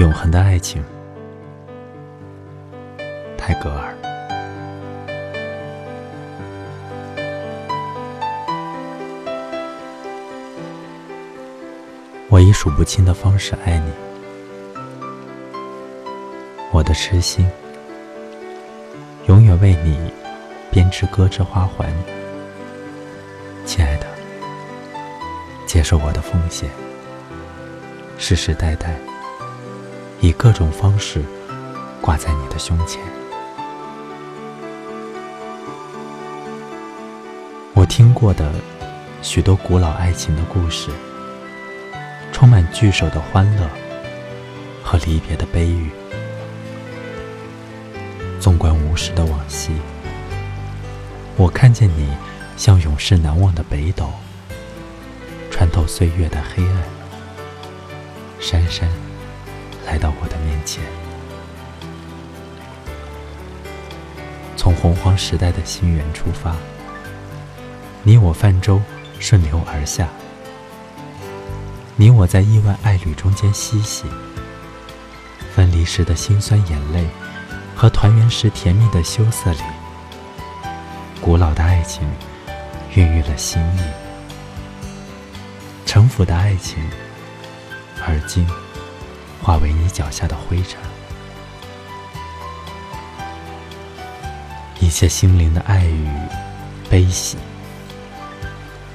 永恒的爱情，泰戈尔。我以数不清的方式爱你，我的痴心，永远为你编织歌之花环。亲爱的，接受我的奉献，世世代代。以各种方式挂在你的胸前。我听过的许多古老爱情的故事，充满聚首的欢乐和离别的悲郁。纵观无时的往昔，我看见你像永世难忘的北斗，穿透岁月的黑暗，姗姗。来到我的面前，从洪荒时代的心源出发，你我泛舟顺流而下，你我在亿万爱侣中间嬉戏，分离时的辛酸眼泪和团圆时甜蜜的羞涩里，古老的爱情孕育了新意，城府的爱情，而今。化为你脚下的灰尘，一切心灵的爱与悲喜，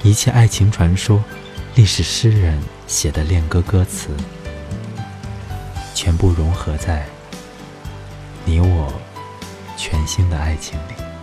一切爱情传说、历史诗人写的恋歌歌词，全部融合在你我全新的爱情里。